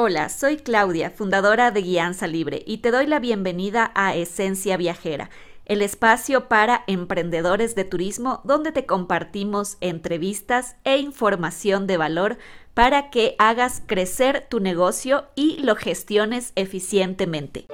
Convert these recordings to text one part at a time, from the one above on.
Hola, soy Claudia, fundadora de Guianza Libre, y te doy la bienvenida a Esencia Viajera, el espacio para emprendedores de turismo donde te compartimos entrevistas e información de valor para que hagas crecer tu negocio y lo gestiones eficientemente.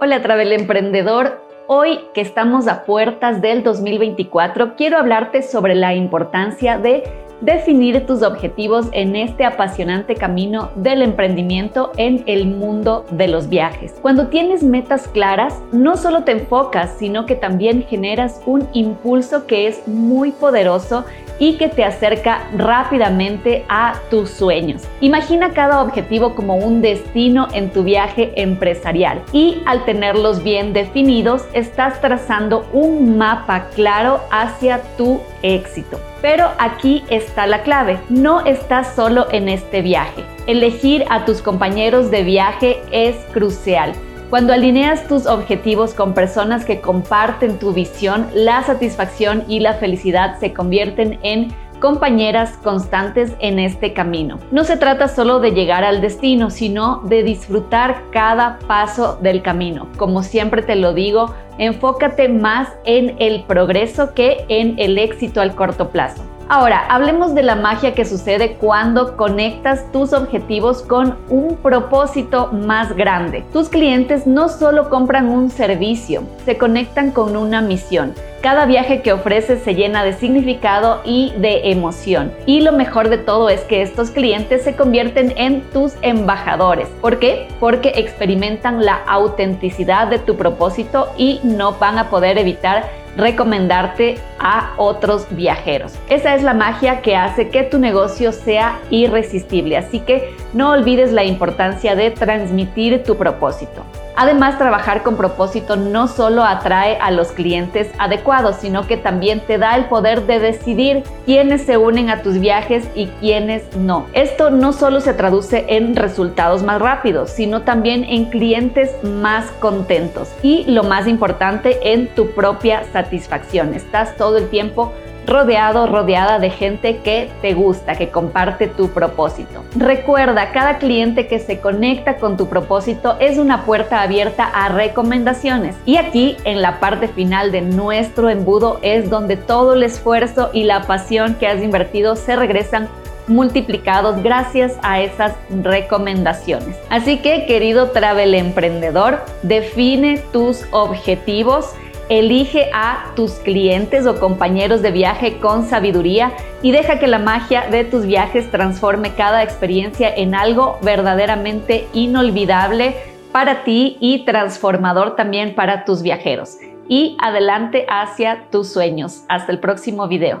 Hola, Travel Emprendedor. Hoy que estamos a puertas del 2024, quiero hablarte sobre la importancia de definir tus objetivos en este apasionante camino del emprendimiento en el mundo de los viajes. Cuando tienes metas claras, no solo te enfocas, sino que también generas un impulso que es muy poderoso y que te acerca rápidamente a tus sueños. Imagina cada objetivo como un destino en tu viaje empresarial y al tenerlos bien definidos estás trazando un mapa claro hacia tu éxito. Pero aquí está la clave, no estás solo en este viaje. Elegir a tus compañeros de viaje es crucial. Cuando alineas tus objetivos con personas que comparten tu visión, la satisfacción y la felicidad se convierten en compañeras constantes en este camino. No se trata solo de llegar al destino, sino de disfrutar cada paso del camino. Como siempre te lo digo, enfócate más en el progreso que en el éxito al corto plazo. Ahora, hablemos de la magia que sucede cuando conectas tus objetivos con un propósito más grande. Tus clientes no solo compran un servicio, se conectan con una misión. Cada viaje que ofreces se llena de significado y de emoción. Y lo mejor de todo es que estos clientes se convierten en tus embajadores. ¿Por qué? Porque experimentan la autenticidad de tu propósito y no van a poder evitar recomendarte otros viajeros. Esa es la magia que hace que tu negocio sea irresistible, así que no olvides la importancia de transmitir tu propósito. Además, trabajar con propósito no solo atrae a los clientes adecuados, sino que también te da el poder de decidir quiénes se unen a tus viajes y quiénes no. Esto no solo se traduce en resultados más rápidos, sino también en clientes más contentos y lo más importante, en tu propia satisfacción. Estás todo el tiempo rodeado, rodeada de gente que te gusta, que comparte tu propósito. Recuerda, cada cliente que se conecta con tu propósito es una puerta abierta a recomendaciones. Y aquí, en la parte final de nuestro embudo, es donde todo el esfuerzo y la pasión que has invertido se regresan multiplicados gracias a esas recomendaciones. Así que, querido travel emprendedor, define tus objetivos Elige a tus clientes o compañeros de viaje con sabiduría y deja que la magia de tus viajes transforme cada experiencia en algo verdaderamente inolvidable para ti y transformador también para tus viajeros. Y adelante hacia tus sueños. Hasta el próximo video.